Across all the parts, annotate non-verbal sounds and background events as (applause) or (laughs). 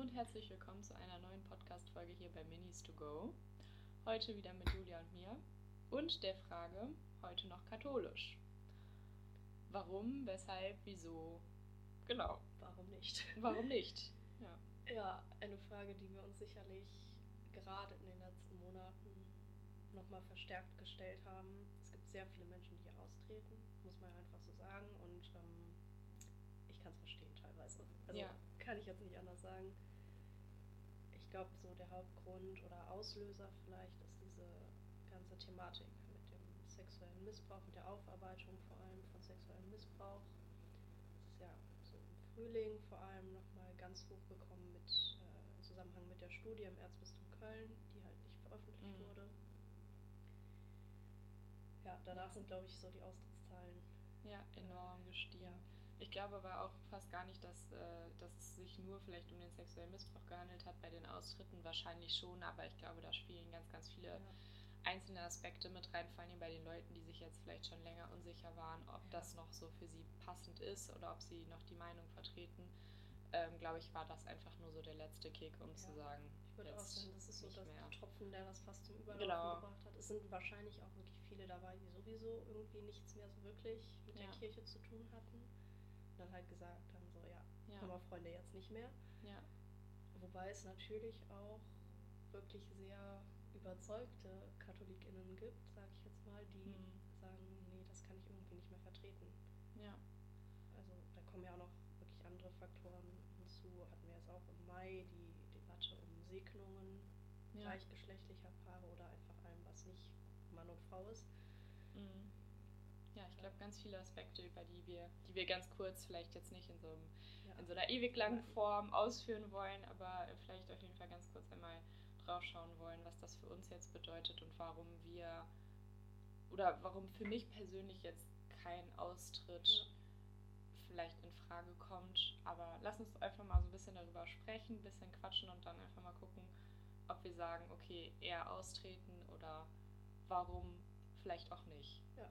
Hallo und herzlich willkommen zu einer neuen Podcast-Folge hier bei Minis to Go. Heute wieder mit Julia und mir und der Frage, heute noch katholisch. Warum, weshalb, wieso? Genau. Warum nicht? Warum nicht? Ja. Ja, eine Frage, die wir uns sicherlich gerade in den letzten Monaten nochmal verstärkt gestellt haben. Es gibt sehr viele Menschen, die hier austreten, muss man einfach so sagen. Und ähm, ich kann es verstehen teilweise. Also ja. kann ich jetzt nicht anders sagen. Ich glaube, so der Hauptgrund oder Auslöser vielleicht ist diese ganze Thematik mit dem sexuellen Missbrauch, mit der Aufarbeitung vor allem von sexuellem Missbrauch. Das ist ja so im Frühling vor allem nochmal ganz hochgekommen mit, äh, im Zusammenhang mit der Studie im Erzbistum Köln, die halt nicht veröffentlicht mhm. wurde. Ja, danach sind, glaube ich, so die Austrittszahlen ja, enorm gestiegen. Ja. Ich glaube aber auch fast gar nicht, dass, äh, dass es sich nur vielleicht um den sexuellen Missbrauch gehandelt hat bei den Austritten. Wahrscheinlich schon, aber ich glaube, da spielen ganz, ganz viele ja. einzelne Aspekte mit rein, vor allem bei den Leuten, die sich jetzt vielleicht schon länger unsicher waren, ob ja. das noch so für sie passend ist oder ob sie noch die Meinung vertreten. Ähm, glaube ich, war das einfach nur so der letzte Kick, um ja. zu sagen. Ich würde auch sagen, das ist so das mehr. Tropfen, der das fast zum Überlaufen genau. gebracht hat. Es sind wahrscheinlich auch wirklich viele dabei, die sowieso irgendwie nichts mehr so wirklich mit der Kirche zu tun hatten dann halt gesagt haben, so ja, ja. haben wir Freunde jetzt nicht mehr. Ja. Wobei es natürlich auch wirklich sehr überzeugte KatholikInnen gibt, sage ich jetzt mal, die mhm. sagen, nee, das kann ich irgendwie nicht mehr vertreten. Ja. Also da kommen ja auch noch wirklich andere Faktoren hinzu. Hatten wir jetzt auch im Mai die Debatte um Segnungen ja. gleichgeschlechtlicher Paare oder einfach allem, was nicht Mann und Frau ist. Mhm. Ja, ich glaube, ganz viele Aspekte, über die wir, die wir ganz kurz vielleicht jetzt nicht in so, einem, ja. in so einer ewig langen Form ausführen wollen, aber vielleicht auf jeden Fall ganz kurz einmal draufschauen wollen, was das für uns jetzt bedeutet und warum wir oder warum für mich persönlich jetzt kein Austritt ja. vielleicht in Frage kommt. Aber lass uns einfach mal so ein bisschen darüber sprechen, ein bisschen quatschen und dann einfach mal gucken, ob wir sagen, okay, eher austreten oder warum vielleicht auch nicht. Ja.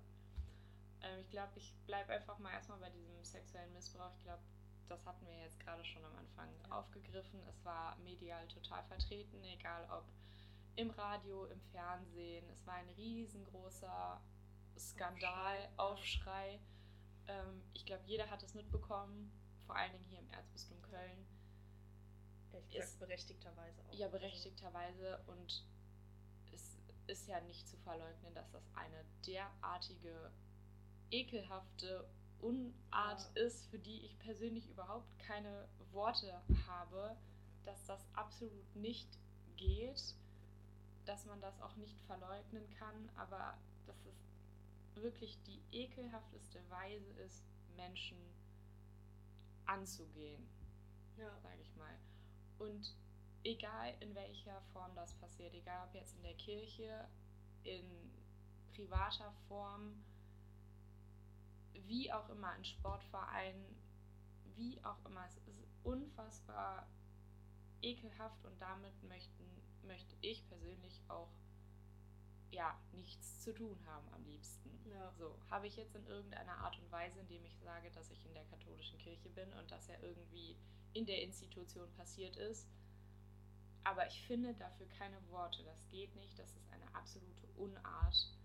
Ähm, ich glaube, ich bleibe einfach mal erstmal bei diesem sexuellen Missbrauch. Ich glaube, das hatten wir jetzt gerade schon am Anfang ja. aufgegriffen. Es war medial total vertreten, egal ob im Radio, im Fernsehen. Es war ein riesengroßer Skandal, Aufschrei. Aufschrei. Ähm, ich glaube, jeder hat es mitbekommen, vor allen Dingen hier im Erzbistum Köln. Ich gesagt, berechtigterweise auch. Ja, berechtigterweise. Und es ist ja nicht zu verleugnen, dass das eine derartige ekelhafte Unart ja. ist, für die ich persönlich überhaupt keine Worte habe, dass das absolut nicht geht, dass man das auch nicht verleugnen kann, aber dass es wirklich die ekelhafteste Weise ist, Menschen anzugehen, ja. sage ich mal. Und egal in welcher Form das passiert, egal ob jetzt in der Kirche, in privater Form, wie auch immer in Sportvereinen, wie auch immer. Es ist unfassbar ekelhaft und damit möchten, möchte ich persönlich auch ja, nichts zu tun haben am liebsten. Ja. So, habe ich jetzt in irgendeiner Art und Weise, indem ich sage, dass ich in der katholischen Kirche bin und dass ja irgendwie in der Institution passiert ist. Aber ich finde dafür keine Worte. Das geht nicht. Das ist eine absolute Unart.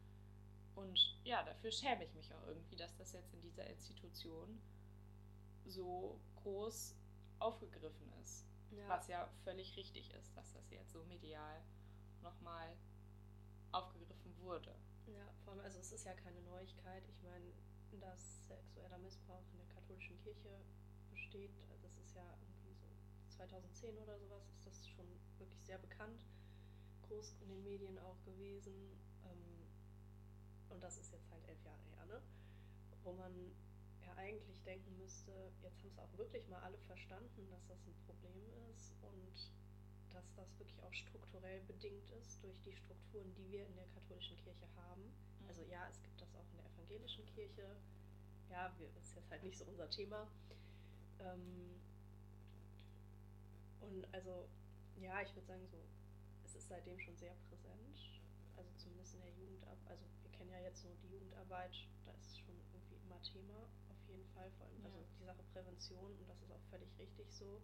Und ja, dafür schäme ich mich auch irgendwie, dass das jetzt in dieser Institution so groß aufgegriffen ist. Ja. Was ja völlig richtig ist, dass das jetzt so medial nochmal aufgegriffen wurde. Ja, vor allem, also es ist ja keine Neuigkeit. Ich meine, dass sexueller Missbrauch in der katholischen Kirche besteht, das ist ja irgendwie so 2010 oder sowas, ist das schon wirklich sehr bekannt, groß in den Medien auch gewesen. Und das ist jetzt halt elf Jahre her, ne? Wo man ja eigentlich denken müsste, jetzt haben es auch wirklich mal alle verstanden, dass das ein Problem ist und dass das wirklich auch strukturell bedingt ist durch die Strukturen, die wir in der katholischen Kirche haben. Mhm. Also ja, es gibt das auch in der evangelischen Kirche. Ja, wir, ist jetzt halt nicht so unser Thema. Ähm, und also, ja, ich würde sagen so, es ist seitdem schon sehr präsent also zumindest in der Jugendarbeit, also wir kennen ja jetzt nur die Jugendarbeit, da ist es schon irgendwie immer Thema, auf jeden Fall, vor allem, also ja. also die Sache Prävention und das ist auch völlig richtig so.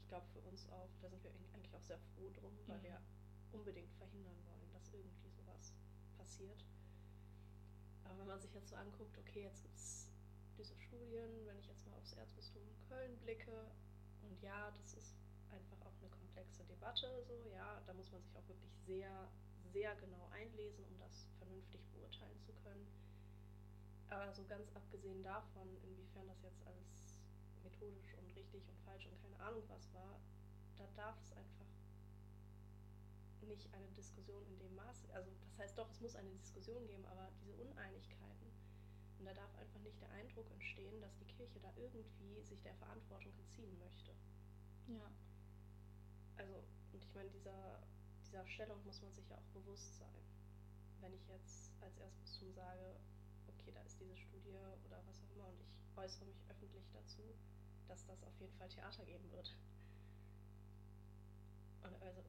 ich glaube für uns auch, da sind wir eigentlich auch sehr froh drum, weil mhm. wir unbedingt verhindern wollen, dass irgendwie sowas passiert. Aber wenn man sich jetzt so anguckt, okay, jetzt gibt es diese Studien, wenn ich jetzt mal aufs Erzbistum Köln blicke, und ja, das ist einfach auch eine komplexe Debatte, so, ja, da muss man sich auch wirklich sehr, sehr genau einlesen, um das vernünftig beurteilen zu können. Aber so ganz abgesehen davon, inwiefern das jetzt alles methodisch und richtig und falsch und keine Ahnung was war, da darf es einfach nicht eine Diskussion in dem Maße, also das heißt doch, es muss eine Diskussion geben, aber diese Uneinigkeiten, und da darf einfach nicht der Eindruck entstehen, dass die Kirche da irgendwie sich der Verantwortung entziehen möchte. Ja. Also, und ich meine, dieser, dieser Stellung muss man sich ja auch bewusst sein. Wenn ich jetzt als Erzbistum sage, okay, da ist diese Studie oder was auch immer und ich äußere mich öffentlich dazu, dass das auf jeden Fall Theater geben wird. Und also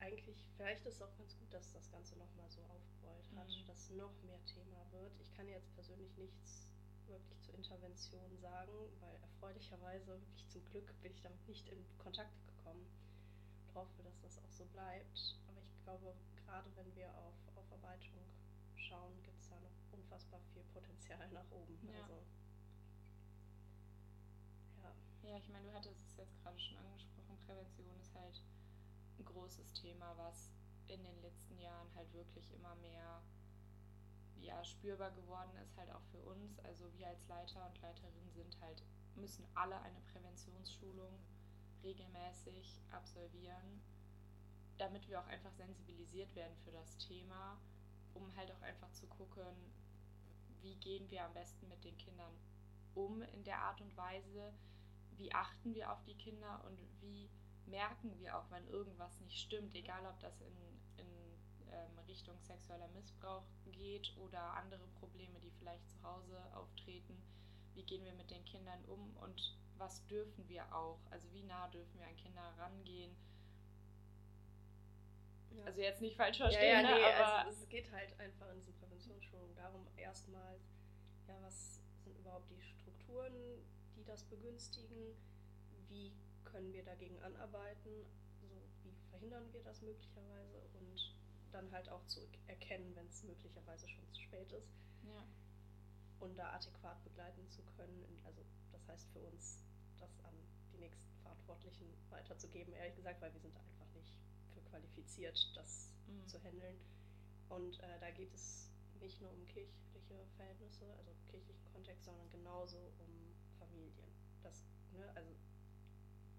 eigentlich, vielleicht ist es auch ganz gut, dass das Ganze nochmal so aufgerollt hat, mhm. dass noch mehr Thema wird. Ich kann jetzt persönlich nichts wirklich zur Intervention sagen, weil erfreulicherweise, wirklich zum Glück, bin ich damit nicht in Kontakt gekommen. Ich hoffe, dass das auch so bleibt. Aber ich glaube, gerade wenn wir auf Aufarbeitung schauen, gibt es da noch unfassbar viel Potenzial nach oben. Ja. Also, ja. ja, ich meine, du hattest es jetzt gerade schon angesprochen, Prävention ist halt ein großes Thema, was in den letzten Jahren halt wirklich immer mehr ja, spürbar geworden ist, halt auch für uns. Also wir als Leiter und Leiterin sind halt, müssen alle eine Präventionsschulung regelmäßig absolvieren, damit wir auch einfach sensibilisiert werden für das Thema, um halt auch einfach zu gucken, wie gehen wir am besten mit den Kindern um in der Art und Weise, wie achten wir auf die Kinder und wie merken wir auch, wenn irgendwas nicht stimmt, egal ob das in, in ähm, Richtung sexueller Missbrauch geht oder andere Probleme, die vielleicht zu Hause auftreten. Wie gehen wir mit den Kindern um und was dürfen wir auch? Also wie nah dürfen wir an Kinder rangehen? Ja. Also jetzt nicht falsch verstehen, ja, ja, nee, ne, aber also es geht halt einfach in diesen Präventionsschulungen darum, erstmal, ja, was sind überhaupt die Strukturen, die das begünstigen? Wie können wir dagegen anarbeiten? Also wie verhindern wir das möglicherweise? Und dann halt auch zu erkennen, wenn es möglicherweise schon zu spät ist. Ja. Und da adäquat begleiten zu können. Also das heißt für uns, das an die nächsten Verantwortlichen weiterzugeben, ehrlich gesagt, weil wir sind einfach nicht für qualifiziert, das mhm. zu handeln. Und äh, da geht es nicht nur um kirchliche Verhältnisse, also kirchlichen Kontext, sondern genauso um Familien. Das, ne, also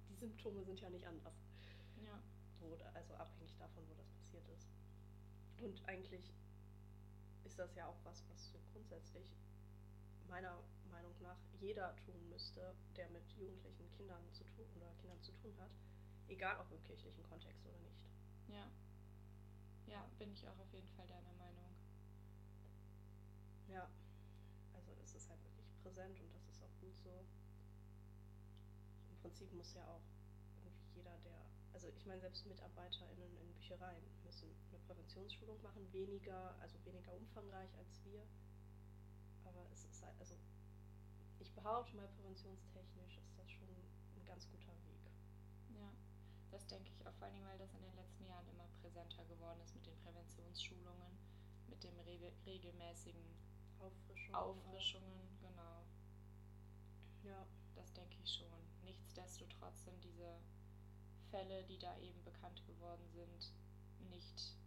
die Symptome sind ja nicht anders. Ja. Wo, also abhängig davon, wo das passiert ist. Und eigentlich ist das ja auch was, was so grundsätzlich meiner Meinung nach jeder tun müsste, der mit jugendlichen Kindern zu tun oder Kindern zu tun hat, egal ob im kirchlichen Kontext oder nicht. Ja. Ja, bin ich auch auf jeden Fall deiner Meinung. Ja, also es ist halt wirklich präsent und das ist auch gut so. Im Prinzip muss ja auch irgendwie jeder, der also ich meine, selbst MitarbeiterInnen in Büchereien müssen eine Präventionsschulung machen, weniger, also weniger umfangreich als wir. Aber es ist halt, also ich behaupte mal, präventionstechnisch ist das schon ein ganz guter Weg. Ja, das denke ich auch vor allem, weil das in den letzten Jahren immer präsenter geworden ist mit den Präventionsschulungen, mit dem re regelmäßigen Auffrischungen, Auffrischungen genau. Ja. Das denke ich schon. Nichtsdestotrotz sind diese Fälle, die da eben bekannt geworden sind, nicht.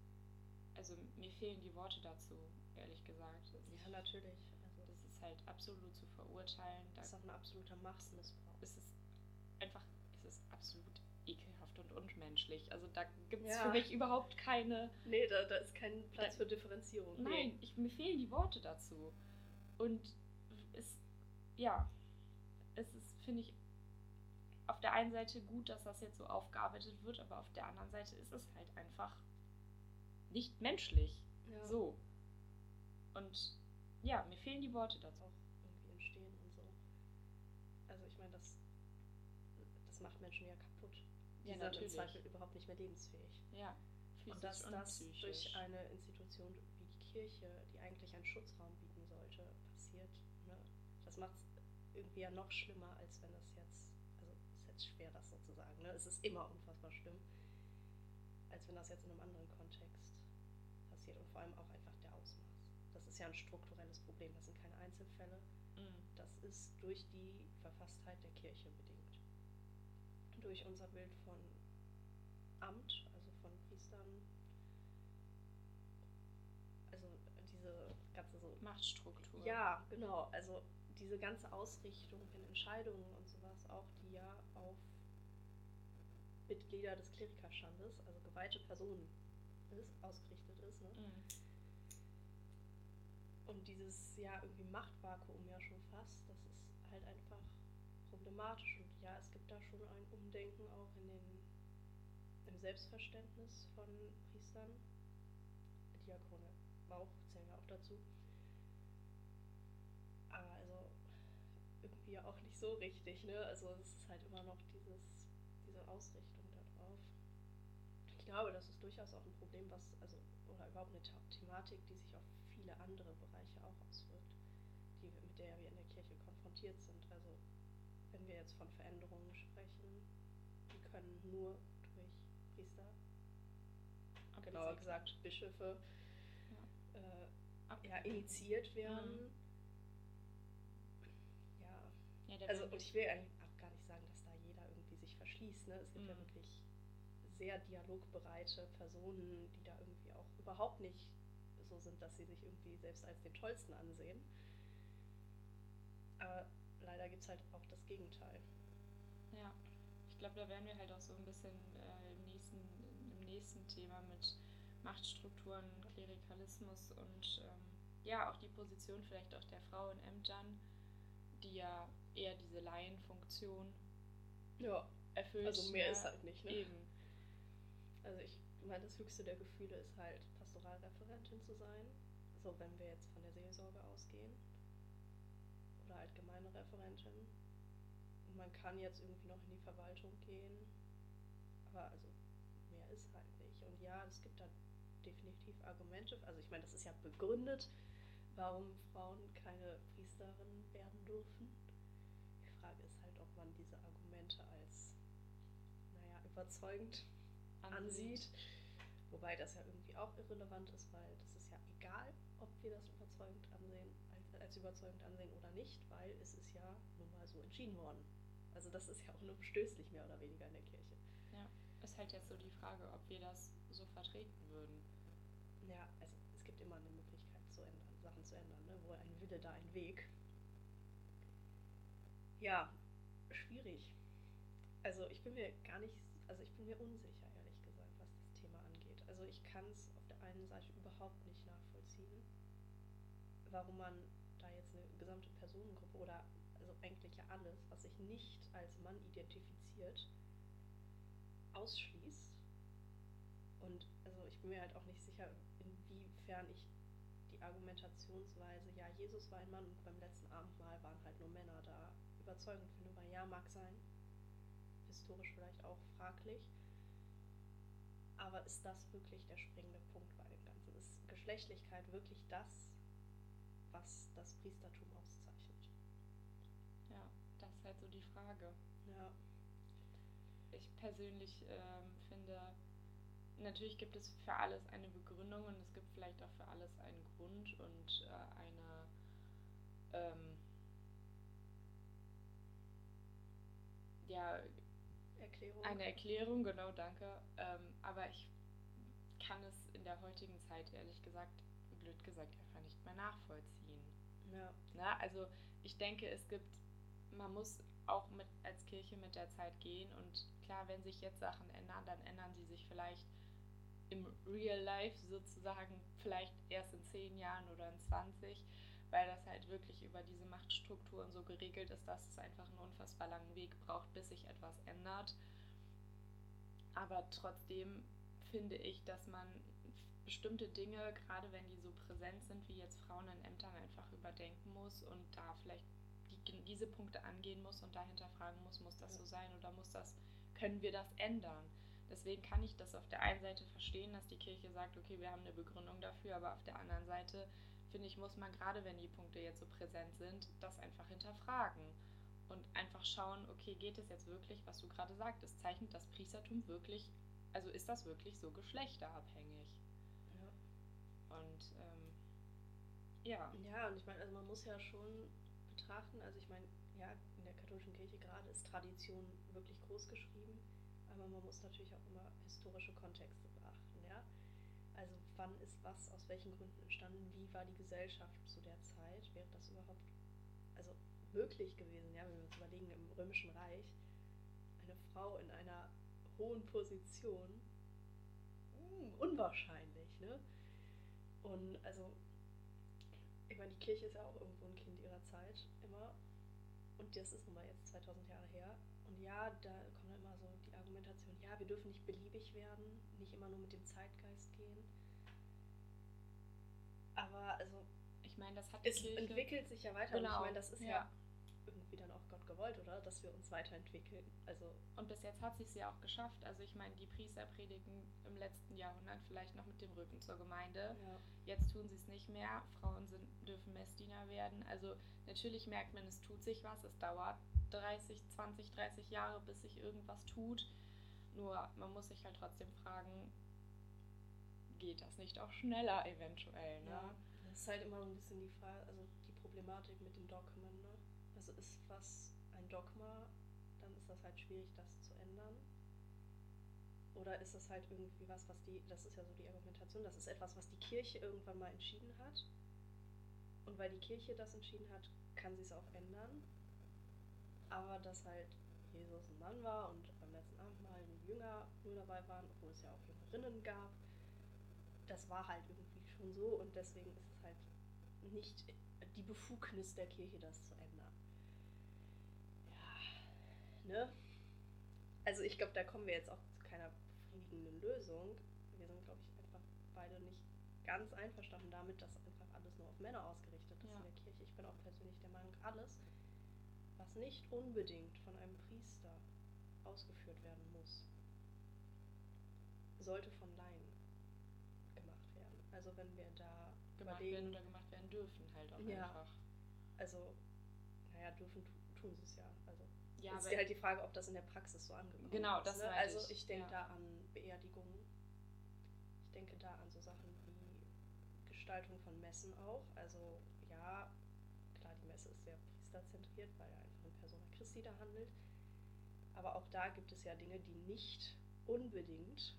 Also mir fehlen die Worte dazu, ehrlich gesagt. Ja, natürlich. Ist halt absolut zu verurteilen. Das ist auch ein absoluter Machtmissbrauch. Es ist einfach, es ist absolut ekelhaft und unmenschlich. Also da gibt es ja. für mich überhaupt keine. Nee, da, da ist kein Platz da, für Differenzierung. Nein, ich, mir fehlen die Worte dazu. Und es, ja, es ist, finde ich, auf der einen Seite gut, dass das jetzt so aufgearbeitet wird, aber auf der anderen Seite ist es halt einfach nicht menschlich. Ja. So. Und ja, mir fehlen die Worte dazu. Auch irgendwie entstehen und so. Also ich meine, das, das macht Menschen ja kaputt. Die ja, sind natürlich. im Zweifel überhaupt nicht mehr lebensfähig. Ja. Und dass und das psychisch. durch eine Institution wie die Kirche, die eigentlich einen Schutzraum bieten sollte, passiert, ne? das macht es irgendwie ja noch schlimmer, als wenn es jetzt schwer, das so zu sagen. Ne? Es ist immer unfassbar schlimm, als wenn das jetzt in einem anderen Kontext passiert und vor allem auch einfach der Ausmaß. Das ist ja ein strukturelles Problem, das sind keine Einzelfälle. Mhm. Das ist durch die Verfasstheit der Kirche bedingt. Durch unser Bild von Amt, also von Priestern, also diese ganze so Machtstruktur. Ja, genau. Also diese ganze Ausrichtung in Entscheidungen und sowas auch, die ja auf Mitglieder des Klerikerstandes, also geweihte Personen ist, ausgerichtet ist. Ne? Mhm. Und dieses ja irgendwie Machtvakuum ja schon fast, das ist halt einfach problematisch. Und ja, es gibt da schon ein Umdenken auch in den, im Selbstverständnis von Priestern. Diakone auch, zählen wir auch dazu. Aber also irgendwie auch nicht so richtig, ne? Also es ist halt immer noch dieses, diese Ausrichtung darauf. Ich glaube, das ist durchaus auch ein Problem, was, also, oder überhaupt eine Thematik, die sich auf viele andere Bereiche auch auswirkt, die, mit der wir in der Kirche konfrontiert sind. Also wenn wir jetzt von Veränderungen sprechen, die können nur durch Priester, genauer gesagt Bischöfe, ja. Äh, ja, initiiert werden. Mhm ja, also, und ich will eigentlich auch gar nicht sagen, dass da jeder irgendwie sich verschließt. Ne? Es gibt mhm. ja wirklich sehr dialogbereite Personen, die da irgendwie auch überhaupt nicht so sind, dass sie sich irgendwie selbst als den Tollsten ansehen. Aber leider gibt es halt auch das Gegenteil. Ja, ich glaube, da werden wir halt auch so ein bisschen äh, im, nächsten, im nächsten Thema mit Machtstrukturen, Klerikalismus und ähm, ja, auch die Position vielleicht auch der Frau in Ämtern, die ja eher diese Laienfunktion ja. erfüllt. Also mehr ja, ist halt nicht, ne? Eben. Also ich meine, das höchste der Gefühle ist halt Pastoralreferentin zu sein. So, wenn wir jetzt von der Seelsorge ausgehen. Oder allgemeine Referentin. Und man kann jetzt irgendwie noch in die Verwaltung gehen. Aber also mehr ist halt nicht. Und ja, es gibt da definitiv Argumente. Also ich meine, das ist ja begründet, warum Frauen keine Priesterin werden dürfen. Frage ist halt, ob man diese Argumente als, naja, überzeugend ansieht. Wobei das ja irgendwie auch irrelevant ist, weil das ist ja egal, ob wir das überzeugend ansehen, als, als überzeugend ansehen oder nicht, weil es ist ja nun mal so entschieden worden. Also das ist ja auch nur bestößlich mehr oder weniger in der Kirche. Ja, ist halt jetzt so die Frage, ob wir das so vertreten würden. Ja, also es gibt immer eine Möglichkeit zu ändern, Sachen zu ändern, ne? wo ein Wille, da ein Weg ja, schwierig. Also ich bin mir gar nicht, also ich bin mir unsicher, ehrlich gesagt, was das Thema angeht. Also ich kann es auf der einen Seite überhaupt nicht nachvollziehen, warum man da jetzt eine gesamte Personengruppe oder also eigentlich ja alles, was sich nicht als Mann identifiziert, ausschließt. Und also ich bin mir halt auch nicht sicher, inwiefern ich die Argumentationsweise, ja, Jesus war ein Mann und beim letzten Abendmahl waren halt nur Männer da, überzeugend finde, weil ja, mag sein. Historisch vielleicht auch fraglich. Aber ist das wirklich der springende Punkt bei dem Ganzen? Ist Geschlechtlichkeit wirklich das, was das Priestertum auszeichnet? Ja, das ist halt so die Frage. Ja. Ich persönlich ähm, finde, natürlich gibt es für alles eine Begründung und es gibt vielleicht auch für alles einen Grund und äh, eine ähm, ja, Erklärung. eine Erklärung, genau, danke. Ähm, aber ich kann es in der heutigen Zeit, ehrlich gesagt, blöd gesagt, einfach nicht mehr nachvollziehen. Ja. Na, also ich denke, es gibt, man muss auch mit als Kirche mit der Zeit gehen und klar, wenn sich jetzt Sachen ändern, dann ändern sie sich vielleicht im Real Life sozusagen vielleicht erst in 10 Jahren oder in 20 weil das halt wirklich über diese Machtstrukturen so geregelt ist, dass es einfach einen unfassbar langen Weg braucht, bis sich etwas ändert. Aber trotzdem finde ich, dass man bestimmte Dinge, gerade wenn die so präsent sind, wie jetzt Frauen in Ämtern, einfach überdenken muss und da vielleicht die, diese Punkte angehen muss und dahinter fragen muss, muss das so sein oder muss das, können wir das ändern? Deswegen kann ich das auf der einen Seite verstehen, dass die Kirche sagt, okay, wir haben eine Begründung dafür, aber auf der anderen Seite finde ich, muss man gerade, wenn die Punkte jetzt so präsent sind, das einfach hinterfragen. und einfach schauen, okay, geht es jetzt wirklich, was du gerade sagtest, zeichnet das Priestertum wirklich, also ist das wirklich so geschlechterabhängig? Ja. Und ähm, ja. Ja, und ich meine, also man muss ja schon betrachten, also ich meine, ja, in der katholischen Kirche gerade ist Tradition wirklich groß geschrieben, aber man muss natürlich auch immer historische Kontexte. Also wann ist was, aus welchen Gründen entstanden, wie war die Gesellschaft zu der Zeit, wäre das überhaupt, also möglich gewesen, ja, wenn wir uns überlegen, im Römischen Reich, eine Frau in einer hohen Position, hm, unwahrscheinlich, ne? Und also, ich meine, die Kirche ist ja auch irgendwo ein Kind ihrer Zeit, immer. Und das ist nun mal jetzt 2000 Jahre her. Und ja, da kommt dann immer so die Argumentation, ja, wir dürfen nicht beliebig werden, nicht immer nur mit dem Zeitgeist gehen. Aber also, ich meine, das hat es entwickelt sich ja weiter. Genau. Und ich meine, das ist ja. ja irgendwie dann auch Gott gewollt, oder? Dass wir uns weiterentwickeln. Also und bis jetzt hat sich ja auch geschafft. Also ich meine, die Priester predigen im letzten Jahrhundert vielleicht noch mit dem Rücken zur Gemeinde. Ja. Jetzt tun sie es nicht mehr. Frauen sind, dürfen Messdiener werden. Also natürlich merkt man, es tut sich was. Es dauert 30, 20, 30 Jahre, bis sich irgendwas tut. Nur man muss sich halt trotzdem fragen, geht das nicht auch schneller eventuell? Ne? Ja, das ist halt immer ein bisschen die Frage, also die Problematik mit den Dogmen. Ne? Also ist was ein Dogma, dann ist das halt schwierig, das zu ändern. Oder ist das halt irgendwie was, was die, das ist ja so die Argumentation, das ist etwas, was die Kirche irgendwann mal entschieden hat. Und weil die Kirche das entschieden hat, kann sie es auch ändern. Aber dass halt Jesus ein Mann war und beim letzten Abendmahl ein Jünger nur dabei waren, obwohl es ja auch Jüngerinnen gab, das war halt irgendwie schon so und deswegen ist es halt nicht die Befugnis der Kirche, das zu ändern. Ja, ne? Also ich glaube, da kommen wir jetzt auch zu keiner befriedigenden Lösung. Wir sind, glaube ich, einfach beide nicht ganz einverstanden damit, dass einfach alles nur auf Männer ausgerichtet ist ja. in der Kirche. Ich bin auch persönlich der Meinung, alles, was nicht unbedingt von einem Priester ausgeführt werden muss, sollte von Laien gemacht werden. Also wenn wir da gemacht überlegen, werden oder gemacht werden dürfen halt auch ja, einfach. Also, naja, dürfen tun sie es ja. Also ja, ist halt die Frage, ob das in der Praxis so angekommen genau, ist. Genau, das ne? Also ich, ich denke ja. da an Beerdigungen. Ich denke da an so Sachen wie Gestaltung von Messen auch. Also ja, klar, die Messe ist sehr priesterzentriert, weil einfach in Persona Christi da handelt. Aber auch da gibt es ja Dinge, die nicht unbedingt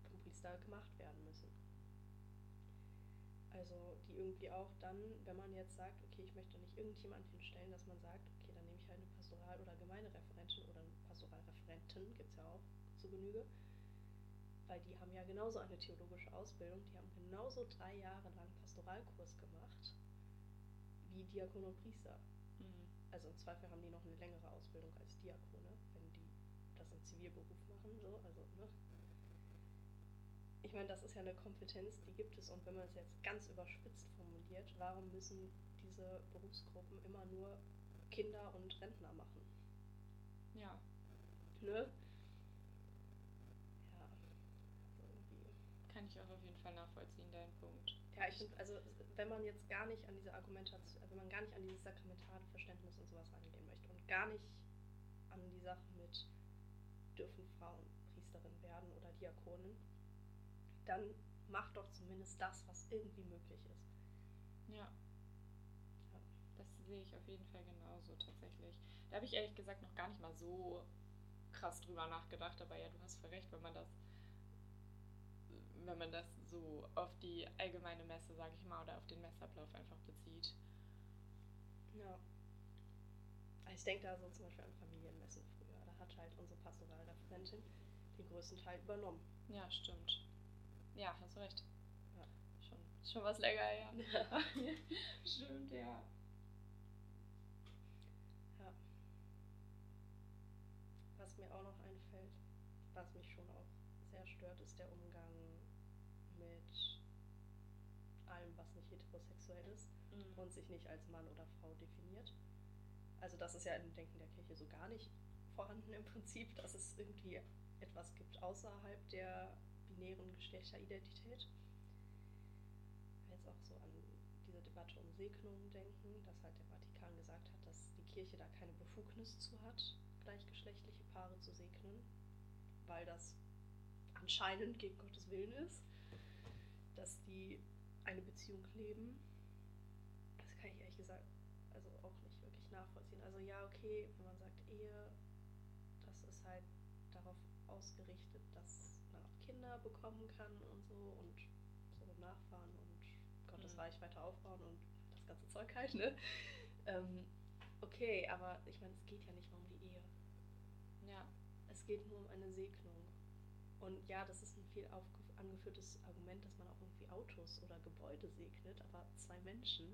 vom Priester gemacht werden müssen. Also die irgendwie auch dann, wenn man jetzt sagt, okay, ich möchte nicht irgendjemand hinstellen, dass man sagt, okay, dann nehme ich halt eine Pastoral- oder Gemeindereferentin oder eine Pastoralreferentin, gibt es ja auch zu Genüge. Weil die haben ja genauso eine theologische Ausbildung, die haben genauso drei Jahre lang Pastoralkurs gemacht wie Diakon und Priester. Mhm. Also im Zweifel haben die noch eine längere Ausbildung als Diakone, das im Zivilberuf machen, so, also, ne? ich meine, das ist ja eine Kompetenz, die gibt es. Und wenn man es jetzt ganz überspitzt formuliert, warum müssen diese Berufsgruppen immer nur Kinder und Rentner machen? Ja. Ne? Ja. Also irgendwie. Kann ich auch auf jeden Fall nachvollziehen, deinen Punkt. Ja, ich finde, also wenn man jetzt gar nicht an diese Argumentation, wenn man gar nicht an dieses sakramentale Verständnis und sowas rangehen möchte und gar nicht an die Sache mit dürfen Frauen Priesterin werden oder Diakonin, dann mach doch zumindest das, was irgendwie möglich ist. Ja. ja. Das sehe ich auf jeden Fall genauso tatsächlich. Da habe ich ehrlich gesagt noch gar nicht mal so krass drüber nachgedacht, aber ja, du hast voll recht, wenn man das wenn man das so auf die allgemeine Messe, sage ich mal, oder auf den Messablauf einfach bezieht. Ja. Also ich denke da so zum Beispiel an Familienmessen hat halt unsere Pastoralreferentin den größten Teil übernommen. Ja, stimmt. Ja, hast du recht. Ja. Schon, schon was länger her. Ja. (laughs) Stimmt, ja. Ja. Was mir auch noch einfällt, was mich schon auch sehr stört, ist der Umgang mit allem, was nicht heterosexuell ist mhm. und sich nicht als Mann oder Frau definiert. Also das ist ja im Denken der Kirche so gar nicht vorhanden im Prinzip, dass es irgendwie etwas gibt außerhalb der binären Geschlechteridentität. Jetzt auch so an diese Debatte um Segnungen denken, dass halt der Vatikan gesagt hat, dass die Kirche da keine Befugnis zu hat, gleichgeschlechtliche Paare zu segnen, weil das anscheinend gegen Gottes Willen ist, dass die eine Beziehung leben. Das kann ich ehrlich gesagt also auch nicht wirklich nachvollziehen. Also ja, okay, wenn man sagt Ehe, halt darauf ausgerichtet, dass man auch Kinder bekommen kann und so und so Nachfahren und Gottes mhm. Reich weiter aufbauen und das ganze Zeug halt, ne? Ähm, okay, aber ich meine, es geht ja nicht mal um die Ehe. Ja. Es geht nur um eine Segnung. Und ja, das ist ein viel angeführtes Argument, dass man auch irgendwie Autos oder Gebäude segnet, aber zwei Menschen,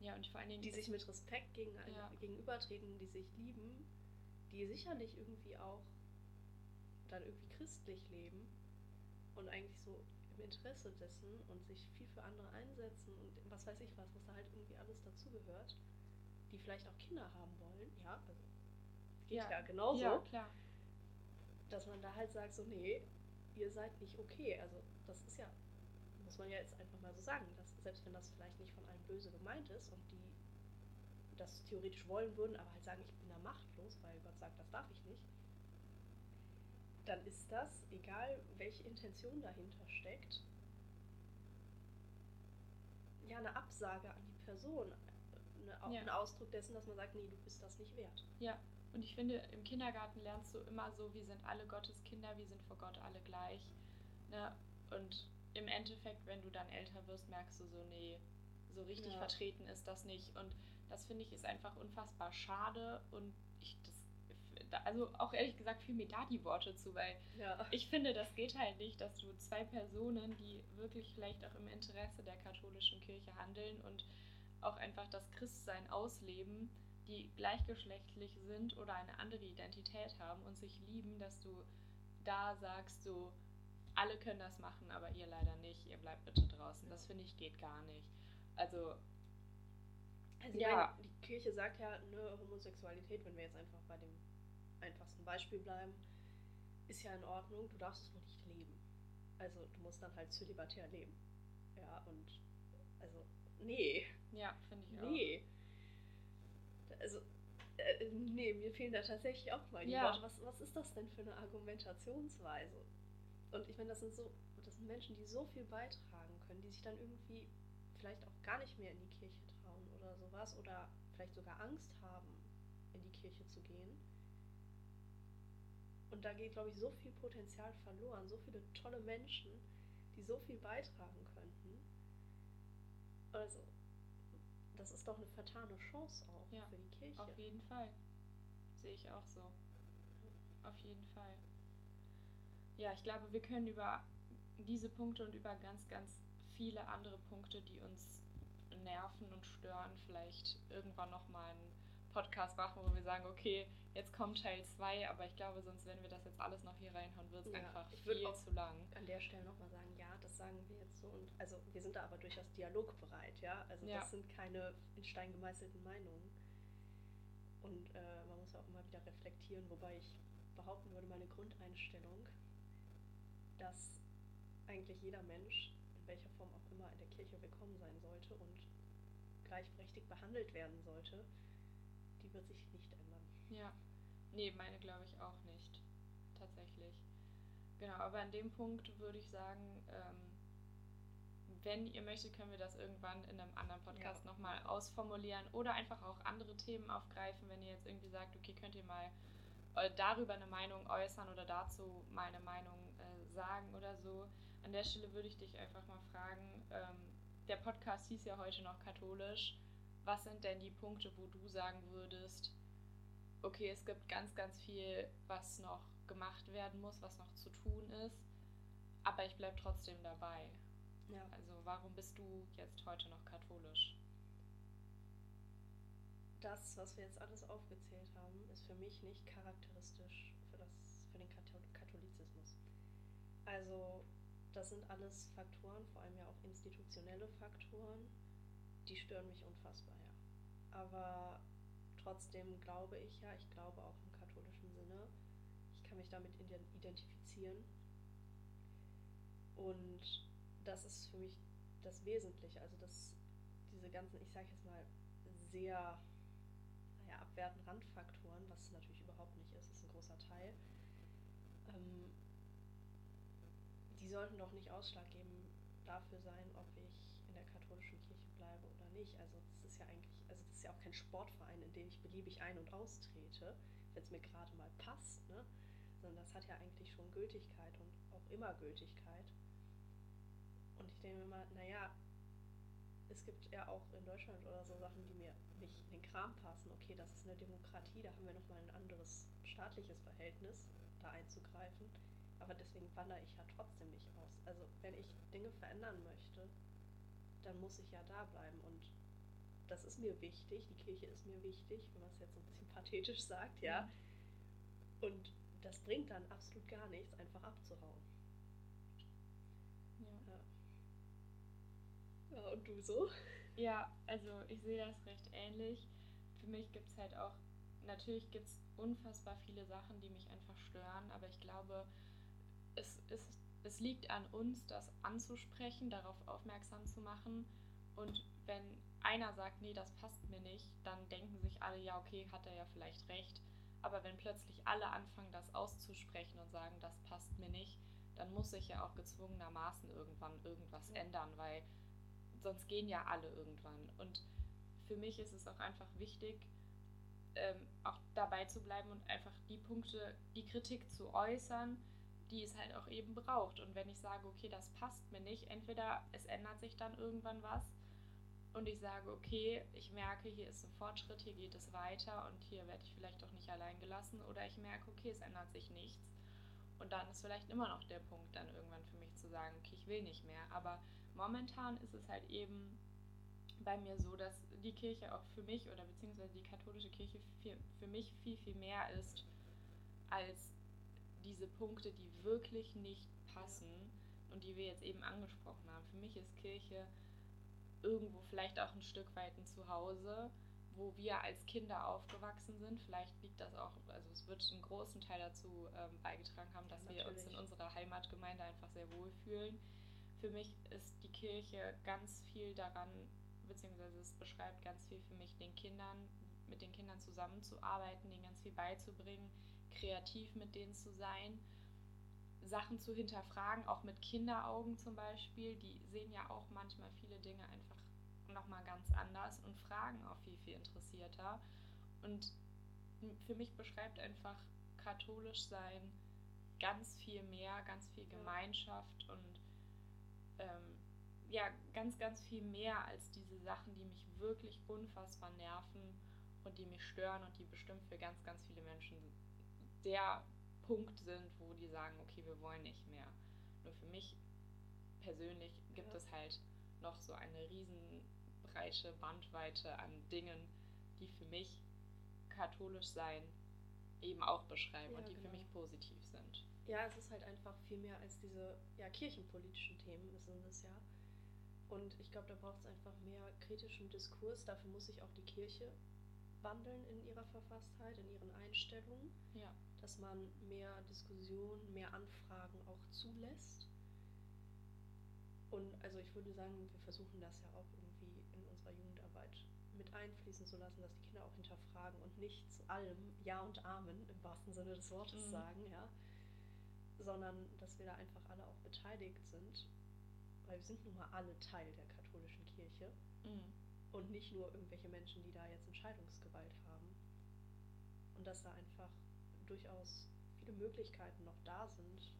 ja, und vor allen Dingen die sich mit Respekt gegen, ja. gegenübertreten, die sich lieben, die sicherlich irgendwie auch dann irgendwie christlich leben und eigentlich so im Interesse dessen und sich viel für andere einsetzen und was weiß ich was, was da halt irgendwie alles dazugehört, die vielleicht auch Kinder haben wollen, ja, also geht ja, ja genauso. Ja, klar. Dass man da halt sagt, so, nee, ihr seid nicht okay. Also das ist ja, muss man ja jetzt einfach mal so sagen, dass selbst wenn das vielleicht nicht von allen böse gemeint ist und die das theoretisch wollen würden, aber halt sagen, ich bin da machtlos, weil Gott sagt, das darf ich nicht, dann ist das, egal welche Intention dahinter steckt, ja eine Absage an die Person, eine, ja. ein Ausdruck dessen, dass man sagt, nee, du bist das nicht wert. Ja, und ich finde, im Kindergarten lernst du immer so, wir sind alle Gottes Kinder, wir sind vor Gott alle gleich. Ne? Und im Endeffekt, wenn du dann älter wirst, merkst du so, nee, so richtig ja. vertreten ist das nicht. Und das finde ich ist einfach unfassbar schade und ich das, also auch ehrlich gesagt fiel mir da die Worte zu, weil ja. ich finde, das geht halt nicht, dass du zwei Personen, die wirklich vielleicht auch im Interesse der katholischen Kirche handeln und auch einfach das Christsein ausleben, die gleichgeschlechtlich sind oder eine andere Identität haben und sich lieben, dass du da sagst, so, alle können das machen, aber ihr leider nicht, ihr bleibt bitte draußen. Das finde ich geht gar nicht. Also, also ja. Meine, die Kirche sagt ja, ne, Homosexualität, wenn wir jetzt einfach bei dem einfachsten Beispiel bleiben, ist ja in Ordnung, du darfst es nur nicht leben. Also du musst dann halt zölibatär leben. Ja, und also, nee. Ja, finde ich auch. Nee also, äh, nee, mir fehlen da tatsächlich auch mal die ja. Worte. Was, was ist das denn für eine Argumentationsweise? Und ich meine, das sind so, das sind Menschen, die so viel beitragen können, die sich dann irgendwie vielleicht auch gar nicht mehr in die Kirche trauen oder sowas oder vielleicht sogar Angst haben, in die Kirche zu gehen. Und da geht, glaube ich, so viel Potenzial verloren, so viele tolle Menschen, die so viel beitragen könnten. Also, das ist doch eine vertane Chance auch ja, für die Kirche. Auf jeden Fall. Sehe ich auch so. Auf jeden Fall. Ja, ich glaube, wir können über diese Punkte und über ganz, ganz viele andere Punkte, die uns nerven und stören, vielleicht irgendwann nochmal einen Podcast machen, wo wir sagen, okay, jetzt kommt Teil 2, aber ich glaube, sonst, wenn wir das jetzt alles noch hier reinhauen, wird es ja, einfach viel zu lang. An der Stelle nochmal sagen, ja, das sagen wir jetzt so und also wir sind da aber durchaus dialogbereit, ja. Also ja. das sind keine in Stein gemeißelten Meinungen. Und äh, man muss auch immer wieder reflektieren, wobei ich behaupten würde, meine Grundeinstellung, dass eigentlich jeder Mensch, welcher Form auch immer in der Kirche willkommen sein sollte und gleichberechtigt behandelt werden sollte, die wird sich nicht ändern. Ja, nee, meine glaube ich auch nicht. Tatsächlich. Genau, aber an dem Punkt würde ich sagen, ähm, wenn ihr möchtet, können wir das irgendwann in einem anderen Podcast ja. nochmal ausformulieren oder einfach auch andere Themen aufgreifen, wenn ihr jetzt irgendwie sagt, okay, könnt ihr mal äh, darüber eine Meinung äußern oder dazu meine Meinung äh, sagen oder so. An der Stelle würde ich dich einfach mal fragen, ähm, der Podcast hieß ja heute noch katholisch. Was sind denn die Punkte, wo du sagen würdest, okay, es gibt ganz, ganz viel, was noch gemacht werden muss, was noch zu tun ist, aber ich bleibe trotzdem dabei. Ja. Also warum bist du jetzt heute noch katholisch? Das, was wir jetzt alles aufgezählt haben, ist für mich nicht charakteristisch für, das, für den Katholizismus. Also das sind alles Faktoren, vor allem ja auch institutionelle Faktoren, die stören mich unfassbar, ja. Aber trotzdem glaube ich ja, ich glaube auch im katholischen Sinne, ich kann mich damit identifizieren. Und das ist für mich das Wesentliche, also das, diese ganzen, ich sage jetzt mal, sehr naja, abwertenden Randfaktoren, was natürlich überhaupt nicht ist, ist ein großer Teil, ähm, sollten doch nicht ausschlaggebend dafür sein, ob ich in der katholischen Kirche bleibe oder nicht. Also das ist ja eigentlich, also das ist ja auch kein Sportverein, in dem ich beliebig ein- und austrete, wenn es mir gerade mal passt, ne? sondern das hat ja eigentlich schon Gültigkeit und auch immer Gültigkeit. Und ich denke immer, naja, es gibt ja auch in Deutschland oder so Sachen, die mir nicht in den Kram passen. Okay, das ist eine Demokratie, da haben wir nochmal ein anderes staatliches Verhältnis, da einzugreifen. Aber deswegen wandere ich ja trotzdem nicht aus. Also wenn ich Dinge verändern möchte, dann muss ich ja da bleiben. Und das ist mir wichtig, die Kirche ist mir wichtig, wenn man es jetzt so ein bisschen (laughs) pathetisch sagt, ja. Mhm. Und das bringt dann absolut gar nichts, einfach abzuhauen. Ja. Ja, und du so? Ja, also ich sehe das recht ähnlich. Für mich gibt es halt auch, natürlich gibt es unfassbar viele Sachen, die mich einfach stören, aber ich glaube, es, ist, es liegt an uns, das anzusprechen, darauf aufmerksam zu machen. Und wenn einer sagt, nee, das passt mir nicht, dann denken sich alle, ja, okay, hat er ja vielleicht recht. Aber wenn plötzlich alle anfangen, das auszusprechen und sagen, das passt mir nicht, dann muss sich ja auch gezwungenermaßen irgendwann irgendwas ändern, weil sonst gehen ja alle irgendwann. Und für mich ist es auch einfach wichtig, ähm, auch dabei zu bleiben und einfach die Punkte, die Kritik zu äußern, die es halt auch eben braucht. Und wenn ich sage, okay, das passt mir nicht, entweder es ändert sich dann irgendwann was und ich sage, okay, ich merke, hier ist ein Fortschritt, hier geht es weiter und hier werde ich vielleicht auch nicht allein gelassen oder ich merke, okay, es ändert sich nichts. Und dann ist vielleicht immer noch der Punkt, dann irgendwann für mich zu sagen, okay, ich will nicht mehr. Aber momentan ist es halt eben bei mir so, dass die Kirche auch für mich oder beziehungsweise die katholische Kirche für, für mich viel, viel mehr ist als diese Punkte, die wirklich nicht passen und die wir jetzt eben angesprochen haben. Für mich ist Kirche irgendwo vielleicht auch ein Stück weit ein Zuhause, wo wir als Kinder aufgewachsen sind. Vielleicht liegt das auch, also es wird einen großen Teil dazu ähm, beigetragen haben, dass Natürlich. wir uns in unserer Heimatgemeinde einfach sehr wohl fühlen. Für mich ist die Kirche ganz viel daran, beziehungsweise es beschreibt ganz viel für mich, den Kindern, mit den Kindern zusammenzuarbeiten, denen ganz viel beizubringen, kreativ mit denen zu sein, Sachen zu hinterfragen, auch mit Kinderaugen zum Beispiel. Die sehen ja auch manchmal viele Dinge einfach nochmal ganz anders und fragen auch viel, viel interessierter. Und für mich beschreibt einfach katholisch sein ganz viel mehr, ganz viel Gemeinschaft und ähm, ja, ganz, ganz viel mehr als diese Sachen, die mich wirklich unfassbar nerven und die mich stören und die bestimmt für ganz, ganz viele Menschen der Punkt sind, wo die sagen, okay, wir wollen nicht mehr. Nur für mich persönlich gibt ja. es halt noch so eine riesenbreite Bandweite an Dingen, die für mich katholisch sein eben auch beschreiben ja, und die genau. für mich positiv sind. Ja, es ist halt einfach viel mehr als diese ja, kirchenpolitischen Themen, sind es ja. Und ich glaube, da braucht es einfach mehr kritischen Diskurs. Dafür muss sich auch die Kirche wandeln in ihrer Verfasstheit, in ihren Einstellungen. Ja. Dass man mehr Diskussion, mehr Anfragen auch zulässt. Und also ich würde sagen, wir versuchen das ja auch irgendwie in unserer Jugendarbeit mit einfließen zu lassen, dass die Kinder auch hinterfragen und nicht zu allem Ja und Amen im wahrsten Sinne des Wortes mhm. sagen, ja. Sondern dass wir da einfach alle auch beteiligt sind. Weil wir sind nun mal alle Teil der katholischen Kirche. Mhm und nicht nur irgendwelche Menschen, die da jetzt Entscheidungsgewalt haben. Und dass da einfach durchaus viele Möglichkeiten noch da sind,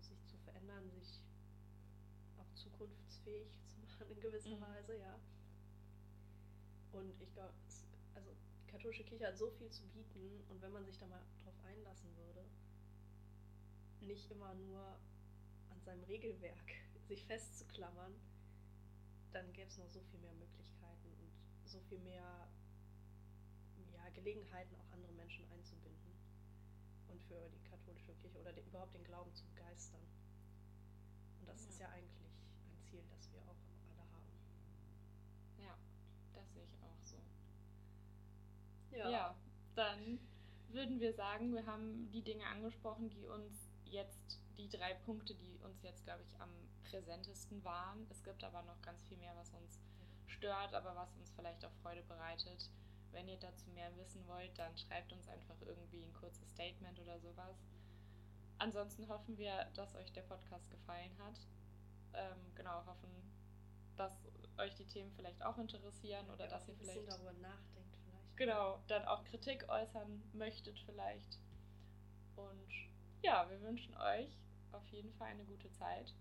sich zu verändern, sich auch zukunftsfähig zu machen in gewisser mhm. Weise, ja. Und ich glaube, also die katholische Kirche hat so viel zu bieten und wenn man sich da mal drauf einlassen würde, nicht immer nur an seinem Regelwerk (laughs) sich festzuklammern, dann gäbe es noch so viel mehr Möglichkeiten und so viel mehr ja, Gelegenheiten, auch andere Menschen einzubinden und für die katholische Kirche oder den, überhaupt den Glauben zu begeistern. Und das ja. ist ja eigentlich ein Ziel, das wir auch alle haben. Ja, das sehe ich auch so. Ja. ja, dann würden wir sagen, wir haben die Dinge angesprochen, die uns jetzt, die drei Punkte, die uns jetzt, glaube ich, am präsentesten waren. Es gibt aber noch ganz viel mehr, was uns stört, aber was uns vielleicht auch Freude bereitet. Wenn ihr dazu mehr wissen wollt, dann schreibt uns einfach irgendwie ein kurzes Statement oder sowas. Ansonsten hoffen wir, dass euch der Podcast gefallen hat. Ähm, genau, hoffen, dass euch die Themen vielleicht auch interessieren oder ja, dass ihr vielleicht darüber nachdenkt vielleicht. Genau, dann auch Kritik äußern möchtet vielleicht. Und ja, wir wünschen euch auf jeden Fall eine gute Zeit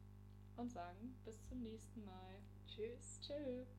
und sagen bis zum nächsten Mal. Tschüss. Tschüss.